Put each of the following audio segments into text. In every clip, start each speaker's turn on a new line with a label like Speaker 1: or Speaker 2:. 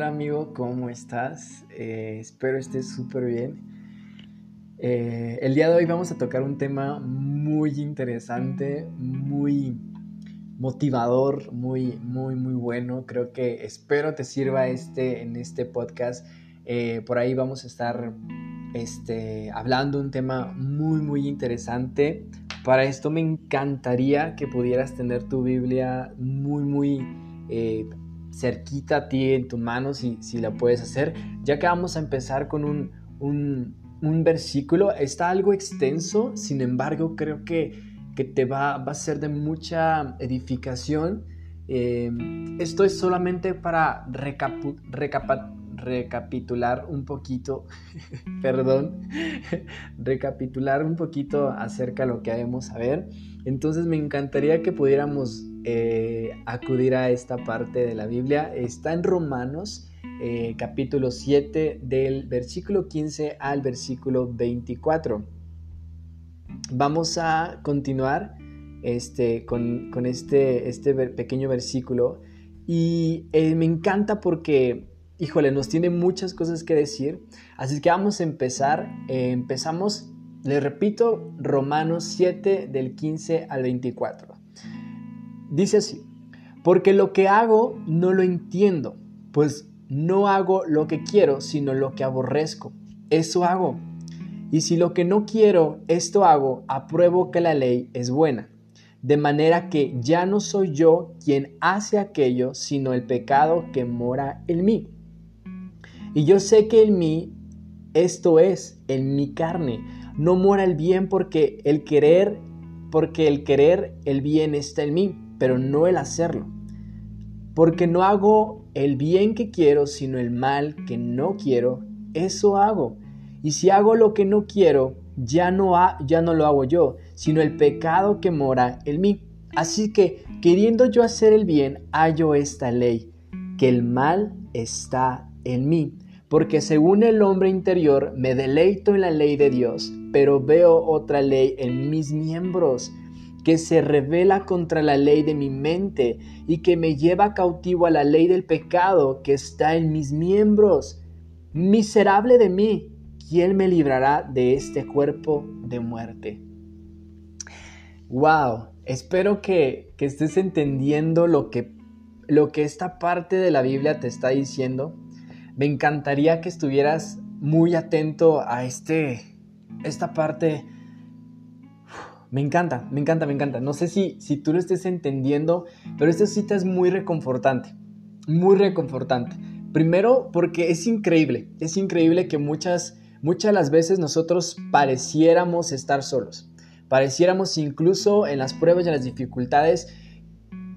Speaker 1: Hola amigo, ¿cómo estás? Eh, espero estés súper bien. Eh, el día de hoy vamos a tocar un tema muy interesante, muy motivador, muy, muy, muy bueno. Creo que espero te sirva este, en este podcast. Eh, por ahí vamos a estar este, hablando un tema muy, muy interesante. Para esto me encantaría que pudieras tener tu Biblia muy, muy cerquita a ti en tu mano si, si la puedes hacer, ya que vamos a empezar con un, un, un versículo. Está algo extenso, sin embargo creo que, que te va, va, a ser de mucha edificación. Eh, esto es solamente para recapitular un poquito, perdón, recapitular un poquito acerca de lo que debemos saber. Entonces me encantaría que pudiéramos eh, acudir a esta parte de la Biblia. Está en Romanos eh, capítulo 7 del versículo 15 al versículo 24. Vamos a continuar este, con, este, este pequeño versículo y eh, me encanta porque, híjole, nos tiene muchas cosas que decir. Así que vamos a empezar. empezamos, le repito, Romanos 7 del 15 al 24. Dice así, porque lo que hago no lo entiendo, pues no hago lo que quiero, sino lo que aborrezco. Eso hago. Y si lo que no quiero, esto hago, apruebo que la ley es buena. De manera que ya no soy yo quien hace aquello, sino el pecado que mora en mí. Y yo sé que en mí, esto es, en mi carne, no mora el bien porque el querer, porque el querer el bien está en mí pero no el hacerlo. Porque no hago el bien que quiero, sino el mal que no quiero, eso hago. Y si hago lo que no quiero, ya no, ya no lo hago yo, sino el pecado que mora en mí. Así que, queriendo yo hacer el bien, hallo esta ley, que el mal está en mí. Porque según el hombre interior me deleito en la ley de Dios, pero veo otra ley en mis miembros que se revela contra la ley de mi mente y que me lleva cautivo a la ley del pecado que está en mis miembros. Miserable de mí, ¿quién me librará de este cuerpo de muerte? Wow, espero que, que estés entendiendo lo que, lo que esta parte de la Biblia te está diciendo. Me encantaría que estuvieras muy atento a este, esta parte me encanta, me encanta, me encanta. No sé si, si tú lo estés entendiendo, pero esta cita es muy reconfortante, muy reconfortante. Primero porque es increíble, es increíble que muchas, muchas las veces nosotros pareciéramos estar solos. Pareciéramos incluso en las pruebas y en las dificultades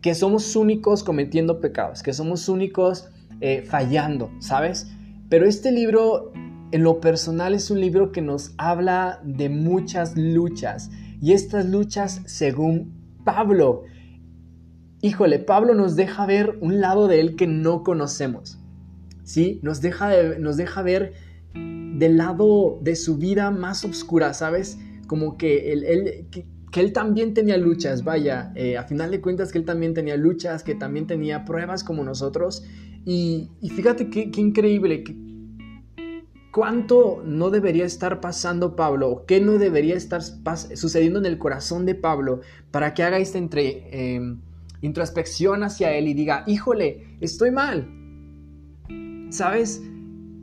Speaker 1: que somos únicos cometiendo pecados, que somos únicos eh, fallando, ¿sabes? Pero este libro, en lo personal, es un libro que nos habla de muchas luchas, y estas luchas según Pablo. Híjole, Pablo nos deja ver un lado de él que no conocemos. ¿Sí? Nos deja, nos deja ver del lado de su vida más oscura, ¿sabes? Como que él, que, él también tenía luchas, vaya, eh, a final de cuentas que él también tenía luchas, que también tenía pruebas como nosotros. Y, fíjate qué, increíble, ¿Cuánto no debería estar pasando Pablo qué no debería estar sucediendo en el corazón de Pablo para que haga esta entre, em, introspección hacia él y diga, híjole, estoy mal? ¿Sabes?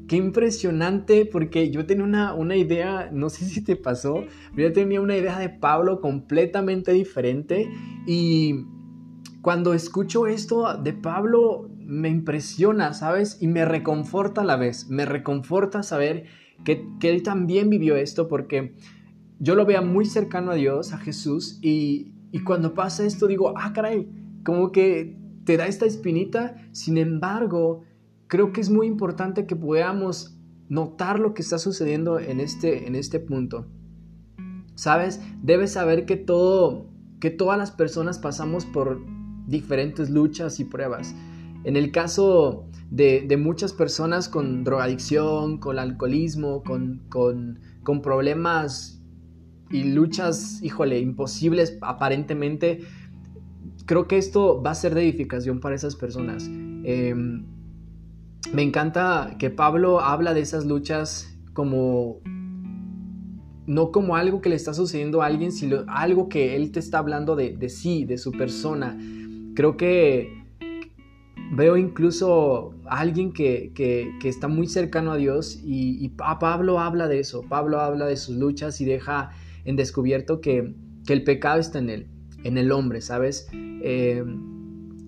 Speaker 1: Qué impresionante porque yo tenía una, una idea, no sé si te pasó, pero yo tenía una idea de Pablo completamente diferente y cuando escucho esto de Pablo me impresiona, ¿sabes? Y me reconforta a la vez, me reconforta saber que, él también vivió esto porque yo lo veo muy cercano a Dios, a Jesús, y, cuando pasa esto digo, ah, caray, como que te da esta espinita, sin embargo, creo que es muy importante que podamos notar lo que está sucediendo en este, en este punto. ¿Sabes? Debes saber que todo, que todas las personas pasamos por diferentes luchas y pruebas. En el caso de, muchas personas con drogadicción, con alcoholismo, con, problemas y luchas, híjole, imposibles aparentemente, creo que esto va a ser de edificación para esas personas. Em, me encanta que Pablo habla de esas luchas como no como algo que le está sucediendo a alguien, sino algo que él te está hablando de, sí, de su persona. Creo que veo incluso a alguien que, está muy cercano a Dios y, Pablo habla de eso, Pablo habla de sus luchas y deja en descubierto que, el pecado está en él, en el hombre, ¿sabes? Eh,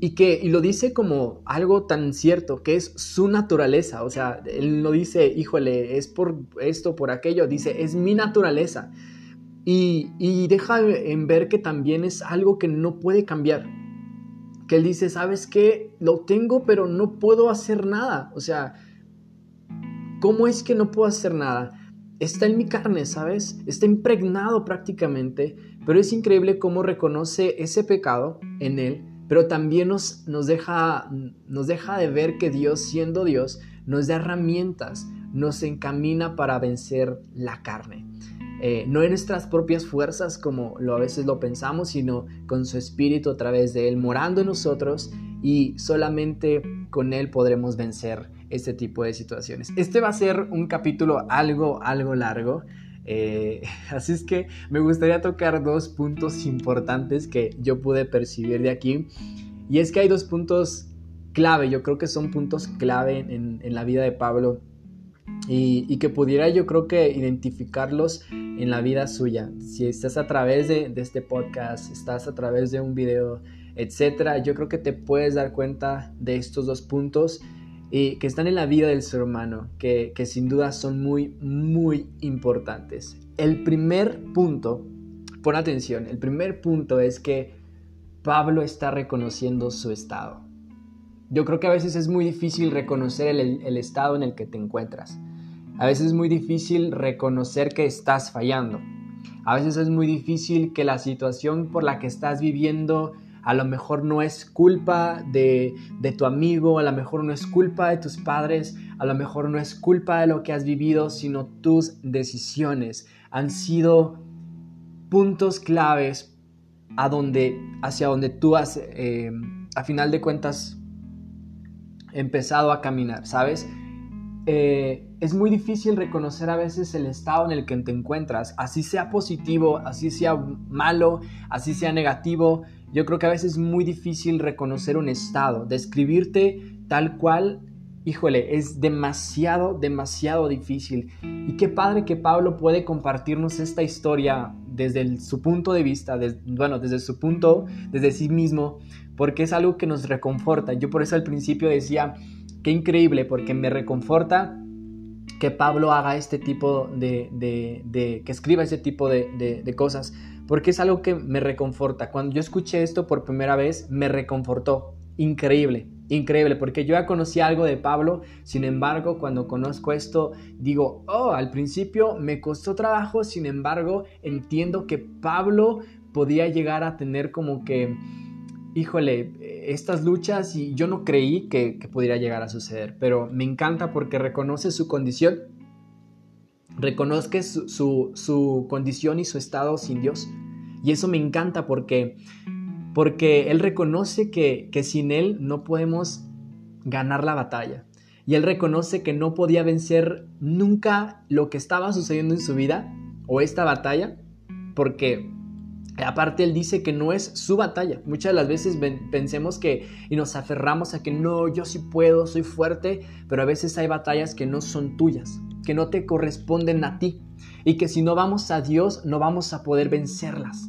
Speaker 1: y que y lo dice como algo tan cierto, que es su naturaleza, o sea, él no dice, híjole, es por esto, por aquello, dice, es mi naturaleza. Y, y deja en ver que también es algo que no puede cambiar. Que él dice, ¿sabes qué? Lo tengo, pero no puedo hacer nada. O sea, ¿cómo es que no puedo hacer nada? Está en mi carne, ¿sabes? Está impregnado prácticamente, pero es increíble cómo reconoce ese pecado en él pero también nos, nos, deja, nos deja de ver que Dios, siendo Dios, nos da herramientas, nos encamina para vencer la carne. Eh, no en nuestras propias fuerzas como lo, a veces lo pensamos, sino con su espíritu a través de Él morando en nosotros y solamente con Él podremos vencer este tipo de situaciones. Este va a ser un capítulo algo, algo largo. Eh, así es que me gustaría tocar dos puntos importantes que yo pude percibir de aquí. Y es que hay dos puntos clave, yo creo que son puntos clave en, la vida de Pablo y, que pudiera yo creo que identificarlos en la vida suya. Si estás a través de, este podcast, estás a través de un video, etcétera, yo creo que te puedes dar cuenta de estos dos puntos y que están en la vida del ser humano, que, sin duda son muy, muy importantes. El primer punto, pon atención, el primer punto es que Pablo está reconociendo su estado. Yo creo que a veces es muy difícil reconocer el estado en el que te encuentras. A veces es muy difícil reconocer que estás fallando. A veces es muy difícil que la situación por la que estás viviendo a lo mejor no es culpa de, tu amigo, a lo mejor no es culpa de tus padres, a lo mejor no es culpa de lo que has vivido, sino tus decisiones. Han sido puntos claves a donde, hacia donde tú has, eh, a final de cuentas, empezado a caminar, ¿sabes? Eh, es muy difícil reconocer a veces el estado en el que te encuentras, así sea positivo, así sea malo, así sea negativo. Yo creo que a veces es muy difícil reconocer un estado, describirte tal cual, híjole, es demasiado, demasiado difícil. Y qué padre que Pablo puede compartirnos esta historia desde su punto de vista, bueno, desde su punto, desde sí mismo, porque es algo que nos reconforta. Yo por eso al principio decía, qué increíble, porque me reconforta que Pablo haga este tipo de, de, que escriba ese tipo de, de cosas, porque es algo que me reconforta. Cuando yo escuché esto por primera vez, me reconfortó. Increíble, increíble, porque yo ya conocí algo de Pablo, sin embargo, cuando conozco esto, digo, oh, al principio me costó trabajo, sin embargo, entiendo que Pablo podía llegar a tener como que, híjole, estas luchas y yo no creí que, pudiera llegar a suceder, pero me encanta porque reconoce su condición, reconozca su, condición y su estado sin Dios. Y eso me encanta porque, porque Él reconoce que, que sin Él no podemos ganar la batalla. Y Él reconoce que no podía vencer nunca lo que estaba sucediendo en su vida o esta batalla porque Aparte, él dice que no es su batalla. Muchas de las veces pensemos que y nos aferramos a que no, yo sí puedo, soy fuerte, pero a veces hay batallas que no son tuyas, que no te corresponden a ti y que si no vamos a Dios no vamos a poder vencerlas.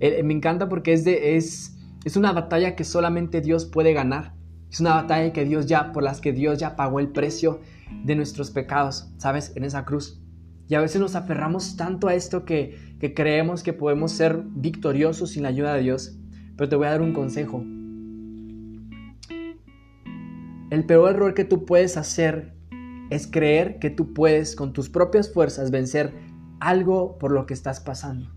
Speaker 1: Eh, me encanta porque es, de, es, es una batalla que solamente Dios puede ganar. Es una batalla que Dios ya, por las que Dios ya pagó el precio de nuestros pecados, ¿sabes? En esa cruz. Y a veces nos aferramos tanto a esto que, creemos que podemos ser victoriosos sin la ayuda de Dios. Pero te voy a dar un consejo. El peor error que tú puedes hacer es creer que tú puedes con tus propias fuerzas vencer algo por lo que estás pasando.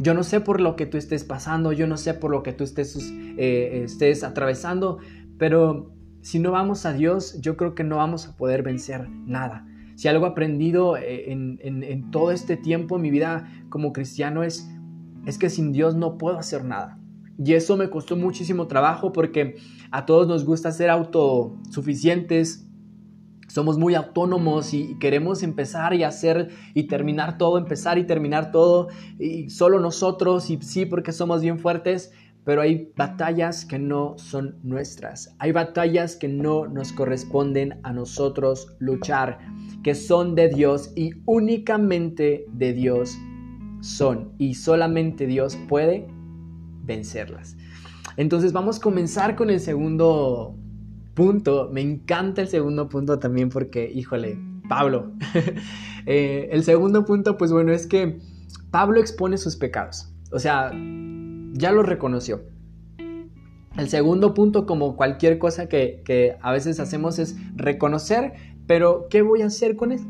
Speaker 1: Yo no sé por lo que tú estés pasando, yo no sé por lo que tú estés, eh, estés atravesando, pero si no vamos a Dios, yo creo que no vamos a poder vencer nada. Si algo he aprendido eh, en, todo este tiempo en mi vida como cristiano es, es que sin Dios no puedo hacer nada. Y eso me costó muchísimo trabajo porque a todos nos gusta ser autosuficientes, somos muy autónomos y queremos empezar y hacer y terminar todo, empezar y terminar todo, y solo nosotros, y sí, porque somos bien fuertes, pero hay batallas que no son nuestras, hay batallas que no nos corresponden a nosotros luchar, que son de Dios y únicamente de Dios son, y solamente Dios puede vencerlas. Entonces vamos a comenzar con el segundo punto, me encanta el segundo punto también porque, híjole, Pablo. Eh, el segundo punto, pues bueno, es que Pablo expone sus pecados. O sea, ya lo reconoció. El segundo punto, como cualquier cosa que, a veces hacemos, es reconocer, pero ¿qué voy a hacer con él?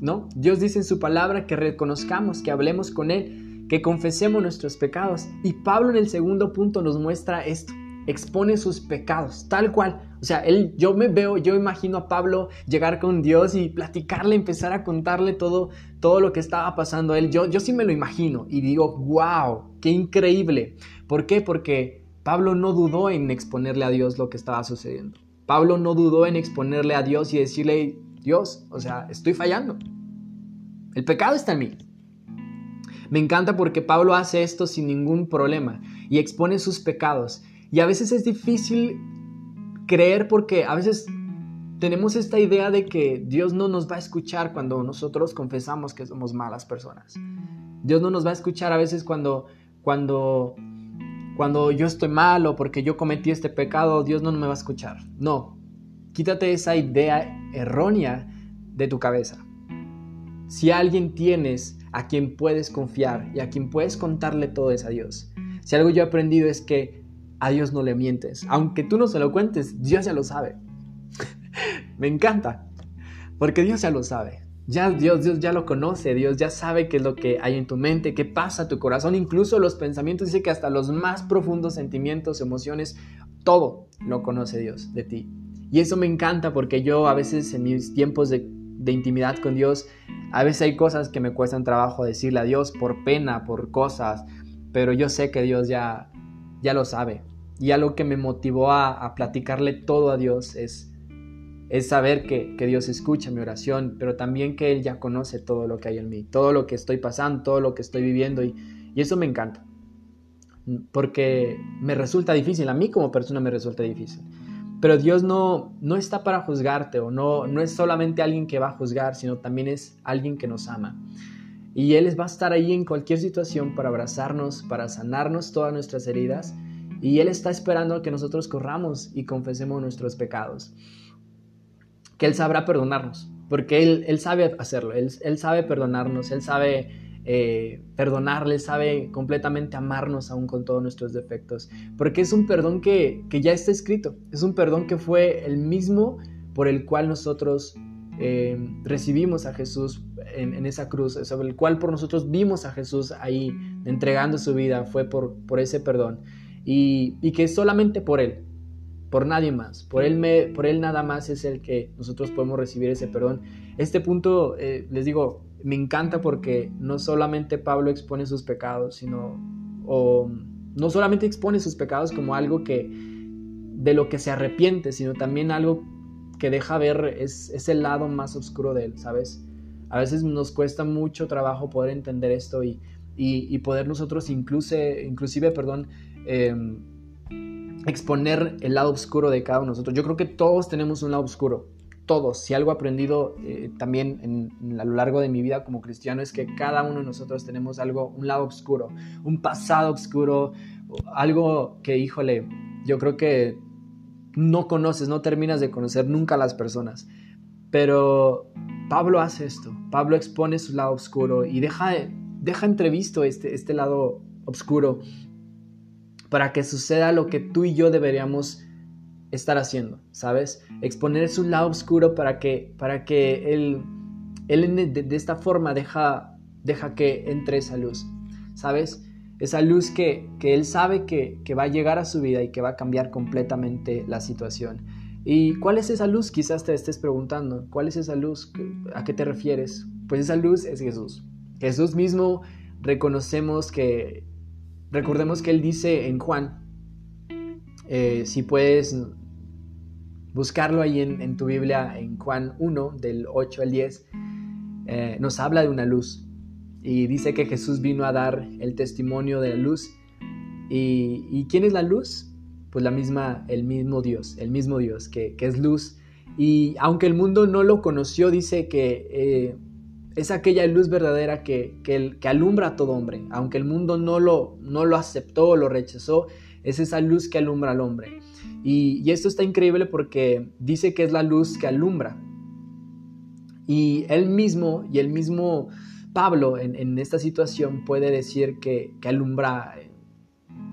Speaker 1: ¿No? Dios dice en su palabra que reconozcamos, que hablemos con Él, que confesemos nuestros pecados. Y Pablo en el segundo punto nos muestra esto expone sus pecados, tal cual. O sea, él, yo me veo, yo imagino a Pablo llegar con Dios y platicarle, empezar a contarle todo, todo lo que estaba pasando a él. Yo, yo sí me lo imagino y digo, wow, qué increíble. ¿Por qué? Porque Pablo no dudó en exponerle a Dios lo que estaba sucediendo. Pablo no dudó en exponerle a Dios y decirle, Dios, o sea, estoy fallando. El pecado está en mí. Me encanta porque Pablo hace esto sin ningún problema y expone sus pecados y a veces es difícil creer porque a veces tenemos esta idea de que Dios no nos va a escuchar cuando nosotros confesamos que somos malas personas. Dios no nos va a escuchar a veces cuando cuando cuando yo estoy mal o porque yo cometí este pecado, Dios no me va a escuchar. No. Quítate esa idea errónea de tu cabeza. Si alguien tienes a quien puedes confiar y a quien puedes contarle todo es a Dios. Si algo yo he aprendido es que a Dios no le mientes. Aunque tú no se lo cuentes, Dios ya lo sabe. Me encanta, porque Dios ya lo sabe. Ya Dios, Dios ya lo conoce, Dios ya sabe qué es lo que hay en tu mente, qué pasa en tu corazón, incluso los pensamientos, dice que hasta los más profundos sentimientos, emociones, todo lo conoce Dios de ti. Y eso me encanta porque yo a veces en mis tiempos de, de intimidad con Dios, a veces hay cosas que me cuestan trabajo decirle a Dios por pena, por cosas, pero yo sé que Dios ya, ya lo sabe. Y algo que me motivó a, platicarle todo a Dios es, es saber que, Dios escucha mi oración, pero también que Él ya conoce todo lo que hay en mí, todo lo que estoy pasando, todo lo que estoy viviendo y, eso me encanta. Porque me resulta difícil, a mí como persona me resulta difícil. Pero Dios no, no está para juzgarte o no, no es solamente alguien que va a juzgar, sino también es alguien que nos ama. Y Él va a estar ahí en cualquier situación para abrazarnos, para sanarnos todas nuestras heridas y Él está esperando que nosotros corramos y confesemos nuestros pecados. Que Él sabrá perdonarnos, porque Él, él sabe hacerlo, él, él, sabe perdonarnos, Él sabe eh, perdonarle, sabe completamente amarnos aún con todos nuestros defectos, porque es un perdón que, que ya está escrito, es un perdón que fue el mismo por el cual nosotros eh, recibimos a Jesús en, en, esa cruz, sobre el cual por nosotros vimos a Jesús ahí entregando su vida, fue por, por ese perdón y, que solamente por Él, por nadie más, por él, me, por él nada más es el que nosotros podemos recibir ese perdón. Este punto, eh, les digo, me encanta porque no solamente Pablo expone sus pecados, sino, o no solamente expone sus pecados como algo que, de lo que se arrepiente, sino también algo que deja ver es, es el lado más oscuro de él, ¿sabes? A veces nos cuesta mucho trabajo poder entender esto y, y, y poder nosotros incluso, inclusive, perdón, Em, exponer el lado oscuro de cada uno de nosotros. Yo creo que todos tenemos un lado oscuro, todos. Si algo he aprendido eh, también a lo largo de mi vida como cristiano es que cada uno de nosotros tenemos algo, un lado oscuro, un pasado oscuro, algo que, híjole, yo creo que no conoces, no terminas de conocer nunca a las personas. Pero Pablo hace esto, Pablo expone su lado oscuro y deja, deja entrevisto este, este lado oscuro para que suceda lo que tú y yo deberíamos estar haciendo, ¿sabes? Exponer su lado oscuro para que, para que él, él de, esta forma deja, deja que entre esa luz, ¿sabes? Esa luz que, que él sabe que, que va a llegar a su vida y que va a cambiar completamente la situación. ¿Y cuál es esa luz? Quizás te estés preguntando, ¿cuál es esa luz? ¿A qué te refieres? Pues esa luz es Jesús. Jesús mismo reconocemos que recordemos que él dice en Juan, eh, si puedes buscarlo ahí en, tu Biblia, en Juan 1, del 8 al 10, eh, nos habla de una luz. Y dice que Jesús vino a dar el testimonio de la luz. ¿Y, quién es la luz? Pues la misma, el mismo Dios, el mismo Dios que, es luz. Y aunque el mundo no lo conoció, dice que eh, es aquella luz verdadera que, que, alumbra a todo hombre. Aunque el mundo no lo, no lo aceptó o lo rechazó, es esa luz que alumbra al hombre. Y, esto está increíble porque dice que es la luz que alumbra. Y él mismo, y el mismo Pablo en, esta situación puede decir que, que, alumbra,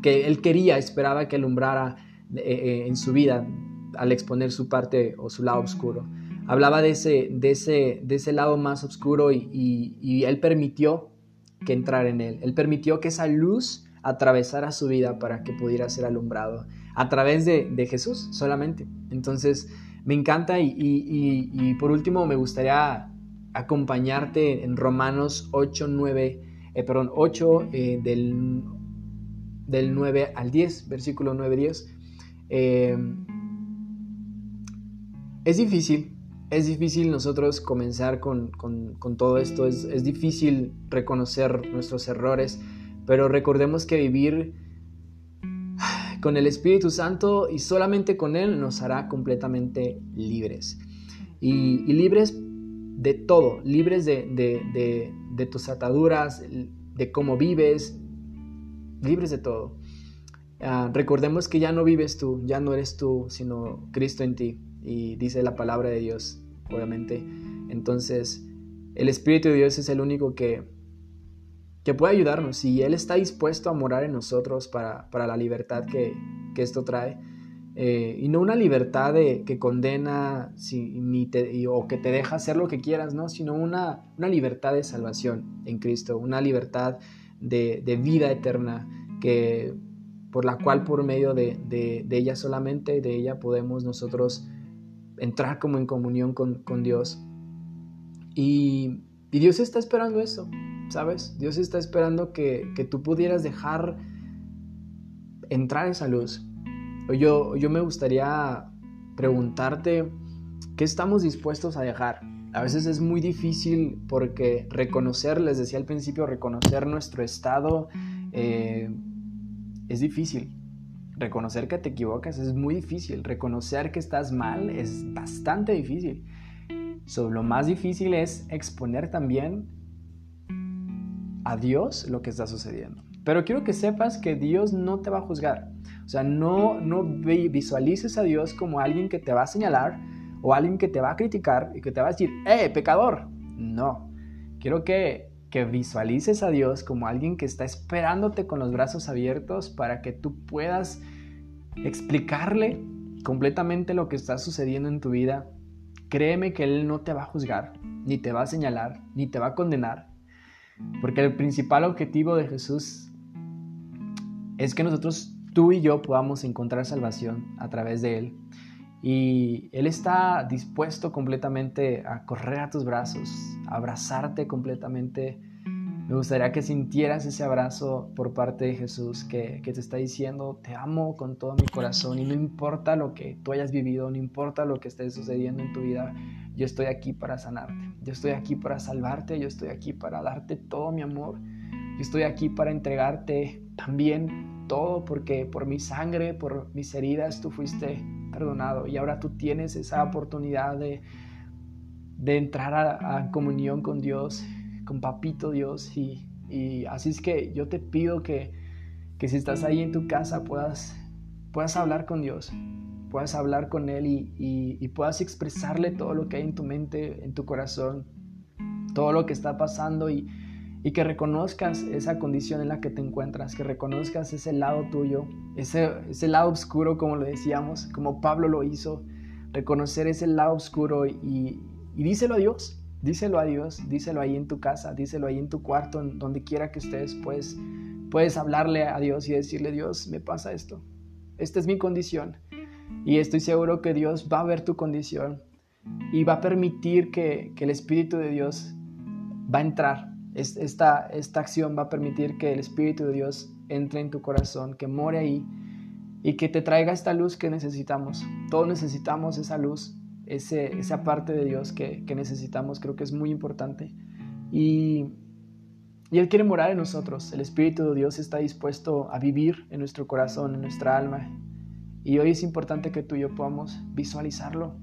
Speaker 1: que él quería, esperaba que alumbrara eh, eh, en su vida al exponer su parte o su lado oscuro. Hablaba de ese, lado más oscuro y, él permitió que entrara en él. Él permitió que esa luz atravesara su vida para que pudiera ser alumbrado a través de, Jesús solamente. Entonces, me encanta y, por último me gustaría acompañarte en Romanos 8, 9, eh, perdón, 8 eh, del, del 9 al 10, versículo 9, 10. Eh, es difícil, es difícil nosotros comenzar con, todo esto, es, es, difícil reconocer nuestros errores, pero recordemos que vivir con el Espíritu Santo y solamente con Él nos hará completamente libres. Y, libres de todo, libres de, tus ataduras, de cómo vives, libres de todo. Ah, recordemos que ya no vives tú, ya no eres tú, sino Cristo en ti. Y dice la palabra de Dios, obviamente. Entonces, el Espíritu de Dios es el único que, que puede ayudarnos y Él está dispuesto a morar en nosotros para, la libertad que, esto trae. Eh, y no una libertad de, que condena ni o que te deja hacer lo que quieras, ¿no? sino una, una libertad de salvación en Cristo, una libertad de, vida eterna que, por la cual por medio de, ella solamente, de ella podemos nosotros entrar como en comunión con, Dios. Y, y Dios está esperando eso. ¿sabes? Dios está esperando que, tú pudieras dejar entrar esa luz. Yo, yo me gustaría preguntarte, ¿qué estamos dispuestos a dejar? A veces es muy difícil porque reconocer, les decía al principio, reconocer nuestro estado eh, es difícil. Reconocer que te equivocas es muy difícil. Reconocer que estás mal es bastante difícil. lo más difícil es exponer también a Dios lo que está sucediendo. Pero quiero que sepas que Dios no te va a juzgar. O sea, no, no visualices a Dios como alguien que te va a señalar o alguien que te va a criticar y que te va a decir, ¡eh, pecador! No. Quiero que, visualices a Dios como alguien que está esperándote con los brazos abiertos para que tú puedas explicarle completamente lo que está sucediendo en tu vida. Créeme que Él no te va a juzgar, ni te va a señalar, ni te va a condenar. Porque el principal objetivo de Jesús es que nosotros, tú y yo, podamos encontrar salvación a través de Él. Y Él está dispuesto completamente a correr a tus brazos, a abrazarte completamente. Me gustaría que sintieras ese abrazo por parte de Jesús que, te está diciendo, te amo con todo mi corazón y no importa lo que tú hayas vivido, no importa lo que esté sucediendo en tu vida, yo estoy aquí para sanarte, yo estoy aquí para salvarte, yo estoy aquí para darte todo mi amor, yo estoy aquí para entregarte también todo porque por mi sangre, por mis heridas tú fuiste perdonado y ahora tú tienes esa oportunidad de, de entrar a, comunión con Dios, con Papito Dios y, y, así es que yo te pido que, que si estás ahí en tu casa puedas, puedas hablar con Dios, puedas hablar con Él y, puedas expresarle todo lo que hay en tu mente, en tu corazón, todo lo que está pasando y, que reconozcas esa condición en la que te encuentras, que reconozcas ese lado tuyo, ese, ese lado oscuro como lo decíamos, como Pablo lo hizo, reconocer ese lado oscuro y, y díselo a Dios, díselo a Dios, díselo ahí en tu casa, díselo ahí en tu cuarto, donde quiera que estés, pues puedes hablarle a Dios y decirle, Dios, me pasa esto, esta es mi condición. Y estoy seguro que Dios va a ver tu condición y va a permitir que, el Espíritu de Dios va a entrar. Esta, esta acción va a permitir que el Espíritu de Dios entre en tu corazón, que more ahí y que te traiga esta luz que necesitamos. Todos necesitamos esa luz, ese, esa parte de Dios que, que necesitamos, creo que es muy importante. Y, y Él quiere morar en nosotros. El Espíritu de Dios está dispuesto a vivir en nuestro corazón, en nuestra alma. Y hoy es importante que tú y yo podamos visualizarlo,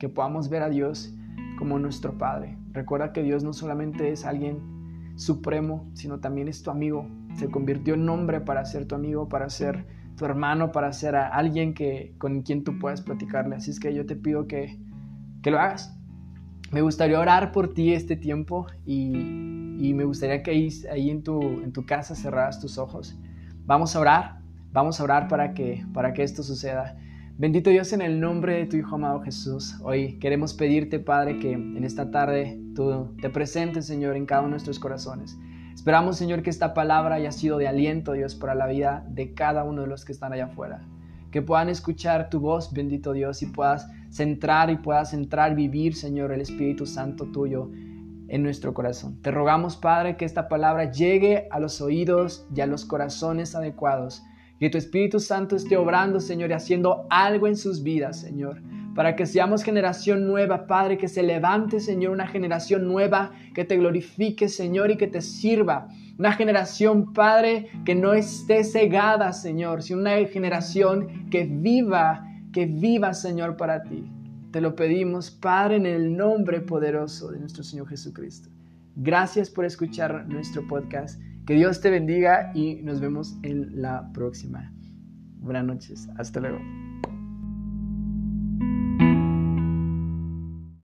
Speaker 1: que podamos ver a Dios como nuestro Padre. Recuerda que Dios no solamente es alguien supremo, sino también es tu amigo. Se convirtió en hombre para ser tu amigo, para ser tu hermano, para ser alguien que, con quien tú puedas platicarle. Así es que yo te pido que, que lo hagas, me gustaría orar por ti este tiempo y, me gustaría que ahí, ahí, en, tu, en tu casa cerraras tus ojos. Vamos a orar, vamos a orar para que, para que esto suceda. Bendito Dios en el nombre de tu Hijo amado Jesús. Hoy queremos pedirte, Padre, que en esta tarde tú te presentes, Señor, en cada uno de nuestros corazones. Esperamos, Señor, que esta palabra haya sido de aliento, Dios, para la vida de cada uno de los que están allá afuera. Que puedan escuchar tu voz, bendito Dios, y puedas centrar y puedas entrar, vivir, Señor, el Espíritu Santo tuyo en nuestro corazón. Te rogamos, Padre, que esta palabra llegue a los oídos y a los corazones adecuados. Que tu Espíritu Santo esté obrando, Señor, y haciendo algo en sus vidas, Señor. Para que seamos generación nueva, Padre, que se levante, Señor, una generación nueva que te glorifique, Señor, y que te sirva. Una generación, Padre, que no esté cegada, Señor, sino una generación que viva que viva, Señor, para ti. Te lo pedimos, Padre, en el nombre poderoso de nuestro Señor Jesucristo. Gracias por escuchar nuestro podcast. Que Dios te bendiga y nos vemos en la próxima. Buenas noches. Hasta luego.